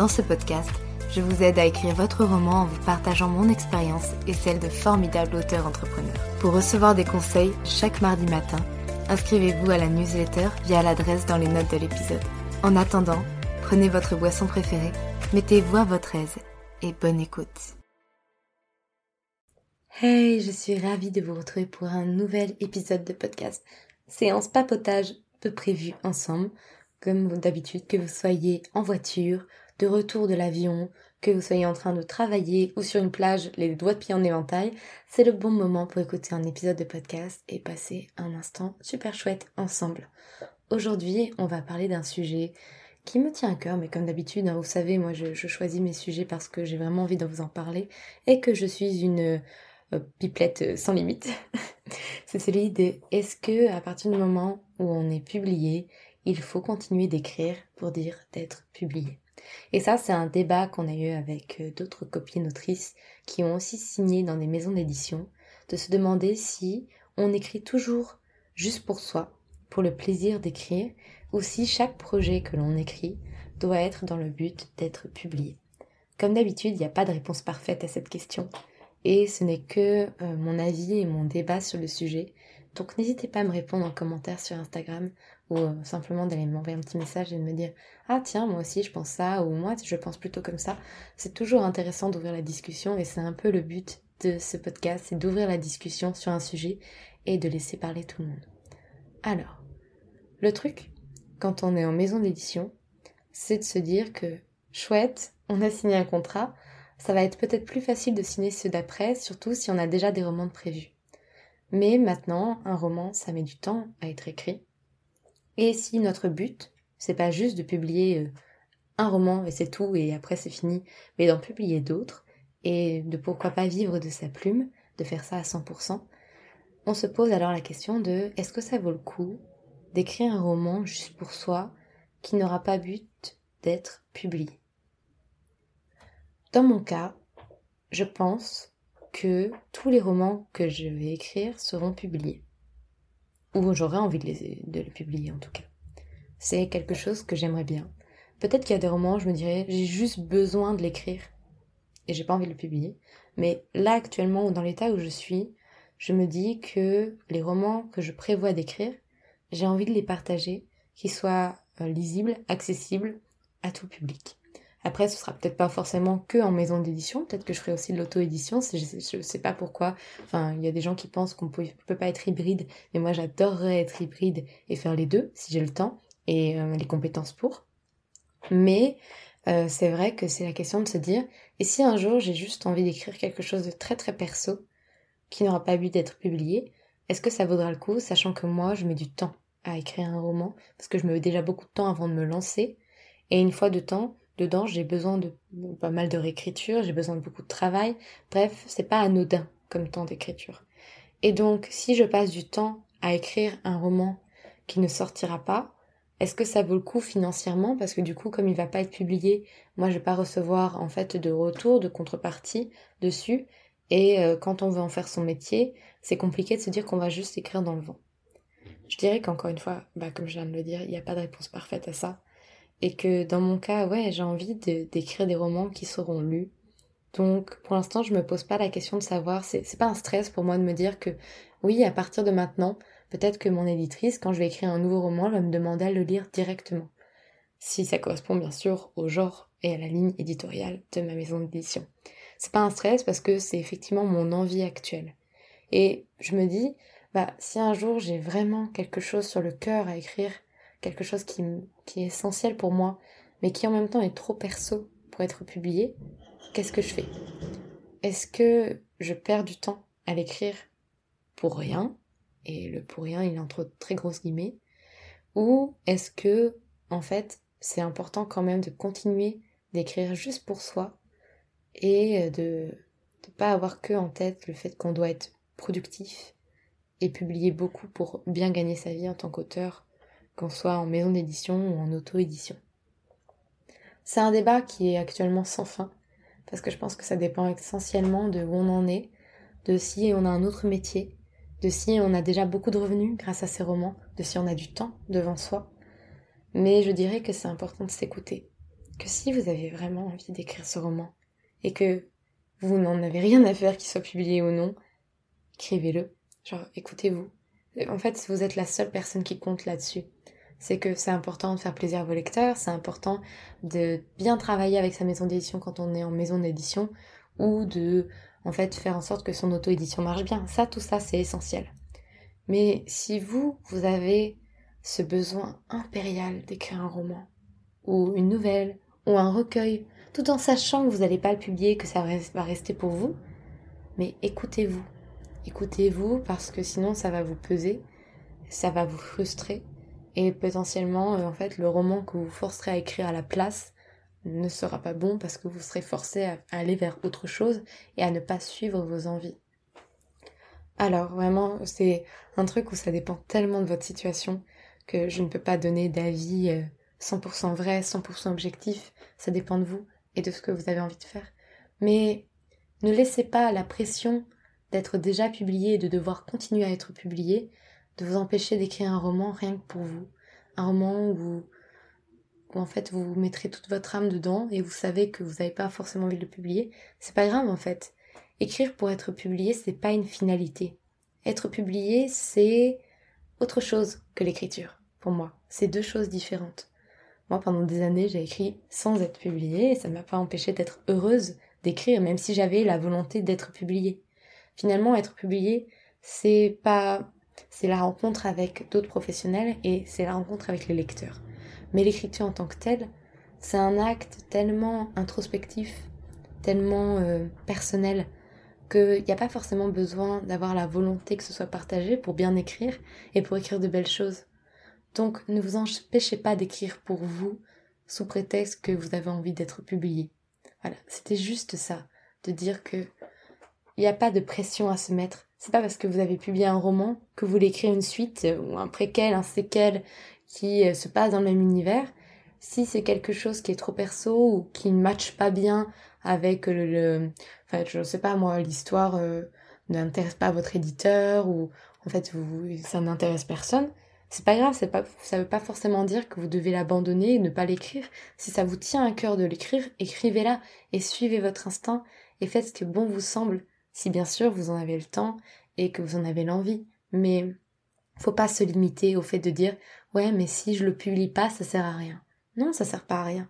Dans ce podcast, je vous aide à écrire votre roman en vous partageant mon expérience et celle de formidables auteurs entrepreneurs. Pour recevoir des conseils chaque mardi matin, inscrivez-vous à la newsletter via l'adresse dans les notes de l'épisode. En attendant, prenez votre boisson préférée, mettez-vous à votre aise et bonne écoute. Hey, je suis ravie de vous retrouver pour un nouvel épisode de podcast. Séance papotage peu prévue ensemble, comme d'habitude, que vous soyez en voiture, de retour de l'avion, que vous soyez en train de travailler ou sur une plage, les doigts de pied en éventail, c'est le bon moment pour écouter un épisode de podcast et passer un instant super chouette ensemble. Aujourd'hui, on va parler d'un sujet qui me tient à cœur, mais comme d'habitude, hein, vous savez, moi je, choisis mes sujets parce que j'ai vraiment envie de vous en parler et que je suis une euh, pipelette sans limite. c'est celui de est-ce que à partir du moment où on est publié, il faut continuer d'écrire pour dire d'être publié? Et ça, c'est un débat qu'on a eu avec euh, d'autres copines autrices qui ont aussi signé dans des maisons d'édition, de se demander si on écrit toujours juste pour soi, pour le plaisir d'écrire, ou si chaque projet que l'on écrit doit être dans le but d'être publié. Comme d'habitude, il n'y a pas de réponse parfaite à cette question, et ce n'est que euh, mon avis et mon débat sur le sujet. Donc n'hésitez pas à me répondre en commentaire sur Instagram ou euh, simplement d'aller m'envoyer un petit message et de me dire ah tiens moi aussi je pense ça ou moi je pense plutôt comme ça. C'est toujours intéressant d'ouvrir la discussion et c'est un peu le but de ce podcast, c'est d'ouvrir la discussion sur un sujet et de laisser parler tout le monde. Alors, le truc, quand on est en maison d'édition, c'est de se dire que chouette, on a signé un contrat, ça va être peut-être plus facile de signer ceux d'après, surtout si on a déjà des romans de prévus. Mais maintenant, un roman, ça met du temps à être écrit. Et si notre but, c'est pas juste de publier euh, un roman et c'est tout et après c'est fini, mais d'en publier d'autres et de pourquoi pas vivre de sa plume, de faire ça à 100%, on se pose alors la question de est-ce que ça vaut le coup d'écrire un roman juste pour soi qui n'aura pas but d'être publié? Dans mon cas, je pense que tous les romans que je vais écrire seront publiés. Ou j'aurais envie de les, de les publier en tout cas. C'est quelque chose que j'aimerais bien. Peut-être qu'il y a des romans, je me dirais, j'ai juste besoin de l'écrire et j'ai pas envie de le publier. Mais là, actuellement, dans l'état où je suis, je me dis que les romans que je prévois d'écrire, j'ai envie de les partager, qu'ils soient euh, lisibles, accessibles à tout public. Après, ce sera peut-être pas forcément que en maison d'édition, peut-être que je ferai aussi de l'auto-édition, je, ne sais pas pourquoi. Enfin, il y a des gens qui pensent qu'on peut, peut pas être hybride, mais moi j'adorerais être hybride et faire les deux si j'ai le temps et euh, les compétences pour. Mais euh, c'est vrai que c'est la question de se dire, et si un jour j'ai juste envie d'écrire quelque chose de très très perso, qui n'aura pas but d'être publié, est-ce que ça vaudra le coup, sachant que moi je mets du temps à écrire un roman, parce que je me mets déjà beaucoup de temps avant de me lancer, et une fois de temps, dedans, j'ai besoin de pas mal de réécriture, j'ai besoin de beaucoup de travail. Bref, c'est pas anodin comme temps d'écriture. Et donc, si je passe du temps à écrire un roman qui ne sortira pas, est-ce que ça vaut le coup financièrement? Parce que du coup, comme il va pas être publié, moi je vais pas recevoir en fait de retour, de contrepartie dessus. Et euh, quand on veut en faire son métier, c'est compliqué de se dire qu'on va juste écrire dans le vent. Je dirais qu'encore une fois, bah, comme je viens de le dire, il n'y a pas de réponse parfaite à ça. Et que dans mon cas, ouais, j'ai envie d'écrire des romans qui seront lus. Donc pour l'instant, je me pose pas la question de savoir, c'est pas un stress pour moi de me dire que oui, à partir de maintenant, peut-être que mon éditrice, quand je vais écrire un nouveau roman, va me demander à le lire directement. Si ça correspond bien sûr au genre et à la ligne éditoriale de ma maison d'édition. C'est pas un stress parce que c'est effectivement mon envie actuelle. Et je me dis, bah, si un jour j'ai vraiment quelque chose sur le cœur à écrire, quelque chose qui, qui est essentiel pour moi, mais qui en même temps est trop perso pour être publié, qu'est-ce que je fais? Est-ce que je perds du temps à l'écrire pour rien? Et le pour rien, il entre très grosses guillemets. Ou est-ce que, en fait, c'est important quand même de continuer d'écrire juste pour soi et de ne pas avoir que en tête le fait qu'on doit être productif et publier beaucoup pour bien gagner sa vie en tant qu'auteur, qu'on soit en maison d'édition ou en auto-édition. C'est un débat qui est actuellement sans fin, parce que je pense que ça dépend essentiellement de où on en est, de si on a un autre métier, de si on a déjà beaucoup de revenus grâce à ces romans, de si on a du temps devant soi. Mais je dirais que c'est important de s'écouter, que si vous avez vraiment envie d'écrire ce roman, et que vous n'en avez rien à faire qu'il soit publié ou non, écrivez-le. Genre, écoutez-vous. En fait, vous êtes la seule personne qui compte là-dessus. C'est que c'est important de faire plaisir à vos lecteurs, c'est important de bien travailler avec sa maison d'édition quand on est en maison d'édition, ou de, en fait, faire en sorte que son auto-édition marche bien. Ça, tout ça, c'est essentiel. Mais si vous, vous avez ce besoin impérial d'écrire un roman, ou une nouvelle, ou un recueil, tout en sachant que vous n'allez pas le publier, que ça va rester pour vous, mais écoutez-vous. Écoutez-vous parce que sinon ça va vous peser, ça va vous frustrer et potentiellement euh, en fait le roman que vous forcerez à écrire à la place ne sera pas bon parce que vous serez forcé à aller vers autre chose et à ne pas suivre vos envies. Alors vraiment c'est un truc où ça dépend tellement de votre situation que je ne peux pas donner d'avis 100% euh, vrai, 100% objectif, ça dépend de vous et de ce que vous avez envie de faire. Mais ne laissez pas la pression d'être déjà publié et de devoir continuer à être publié, de vous empêcher d'écrire un roman rien que pour vous. Un roman où, où en fait vous mettrez toute votre âme dedans et vous savez que vous n'avez pas forcément envie de le publier. C'est pas grave en fait. Écrire pour être publié, c'est pas une finalité. Être publié, c'est autre chose que l'écriture, pour moi. C'est deux choses différentes. Moi, pendant des années, j'ai écrit sans être publiée et ça m'a pas empêché d'être heureuse d'écrire, même si j'avais la volonté d'être publiée. Finalement, être publié, c'est pas, c'est la rencontre avec d'autres professionnels et c'est la rencontre avec les lecteurs. Mais l'écriture en tant que telle, c'est un acte tellement introspectif, tellement euh, personnel, qu'il n'y a pas forcément besoin d'avoir la volonté que ce soit partagé pour bien écrire et pour écrire de belles choses. Donc ne vous empêchez pas d'écrire pour vous sous prétexte que vous avez envie d'être publié. Voilà, c'était juste ça, de dire que il n'y a pas de pression à se mettre. C'est pas parce que vous avez publié un roman que vous voulez écrire une suite ou un préquel, un séquel qui euh, se passe dans le même univers. Si c'est quelque chose qui est trop perso ou qui ne matche pas bien avec le, le enfin je sais pas moi l'histoire euh, n'intéresse pas votre éditeur ou en fait vous, ça n'intéresse personne, c'est pas grave, pas, ça veut pas forcément dire que vous devez l'abandonner et ne pas l'écrire. Si ça vous tient à cœur de l'écrire, écrivez-la et suivez votre instinct et faites ce que bon vous semble, si bien sûr vous en avez le temps et que vous en avez l'envie. Mais faut pas se limiter au fait de dire ouais mais si je le publie pas ça sert à rien. Non, ça sert pas à rien.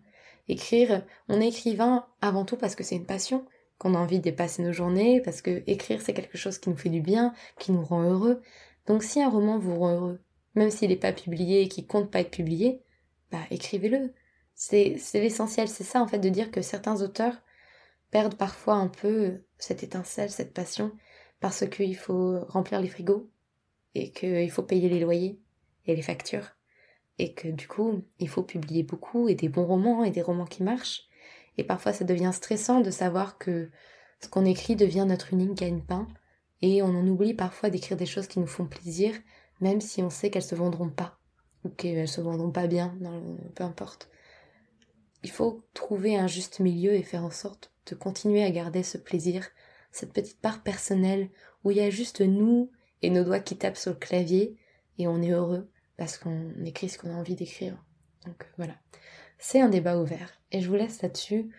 Écrire, on est écrivain avant tout parce que c'est une passion, qu'on a envie de dépasser nos journées, parce que écrire c'est quelque chose qui nous fait du bien, qui nous rend heureux. Donc si un roman vous rend heureux, même s'il n'est pas publié et qu'il compte pas être publié, bah écrivez-le. C'est l'essentiel, c'est ça en fait de dire que certains auteurs perdent parfois un peu cette étincelle, cette passion, parce qu'il faut remplir les frigos et qu'il faut payer les loyers et les factures. Et que du coup, il faut publier beaucoup et des bons romans et des romans qui marchent. Et parfois, ça devient stressant de savoir que ce qu'on écrit devient notre unique gagne-pain et on en oublie parfois d'écrire des choses qui nous font plaisir même si on sait qu'elles se vendront pas, ou qu'elles se vendront pas bien, peu importe. Il faut trouver un juste milieu et faire en sorte de continuer à garder ce plaisir cette petite part personnelle où il y a juste nous et nos doigts qui tapent sur le clavier et on est heureux parce qu'on écrit ce qu'on a envie d'écrire. Donc voilà. C'est un débat ouvert et je vous laisse là-dessus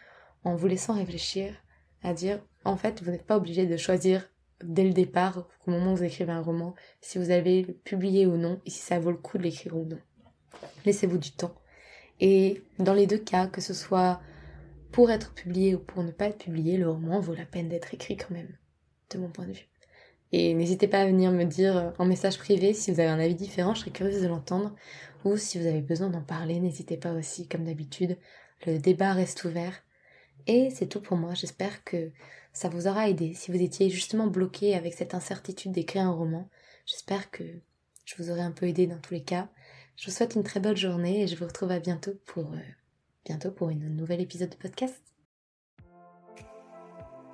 en vous laissant réfléchir à dire en fait vous n'êtes pas obligé de choisir dès le départ au moment où vous écrivez un roman si vous allez le publier ou non et si ça vaut le coup de l'écrire ou non. Laissez-vous du temps. Et dans les deux cas, que ce soit pour être publié ou pour ne pas être publié, le roman vaut la peine d'être écrit quand même, de mon point de vue. Et n'hésitez pas à venir me dire en message privé si vous avez un avis différent, je serais curieuse de l'entendre. Ou si vous avez besoin d'en parler, n'hésitez pas aussi, comme d'habitude. Le débat reste ouvert. Et c'est tout pour moi. J'espère que ça vous aura aidé. Si vous étiez justement bloqué avec cette incertitude d'écrire un roman, j'espère que je vous aurai un peu aidé dans tous les cas. Je vous souhaite une très bonne journée et je vous retrouve à bientôt pour, euh, bientôt pour une nouvel épisode de podcast.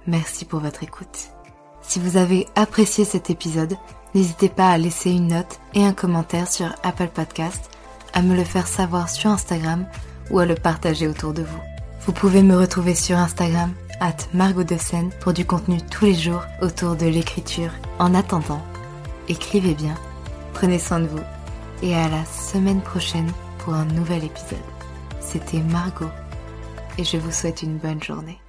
Merci pour votre écoute. Si vous avez apprécié cet épisode, n'hésitez pas à laisser une note et un commentaire sur Apple Podcast, à me le faire savoir sur Instagram ou à le partager autour de vous. Vous pouvez me retrouver sur Instagram, at Margot pour du contenu tous les jours autour de l'écriture. En attendant, écrivez bien, prenez soin de vous et à la semaine prochaine pour un nouvel épisode. C'était Margot et je vous souhaite une bonne journée.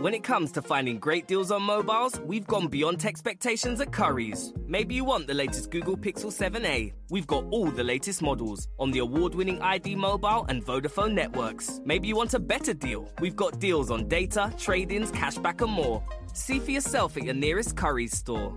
When it comes to finding great deals on mobiles, we've gone beyond expectations at Curry's. Maybe you want the latest Google Pixel 7a. We've got all the latest models on the award winning ID Mobile and Vodafone networks. Maybe you want a better deal. We've got deals on data, trade ins, cashback, and more. See for yourself at your nearest Curry's store.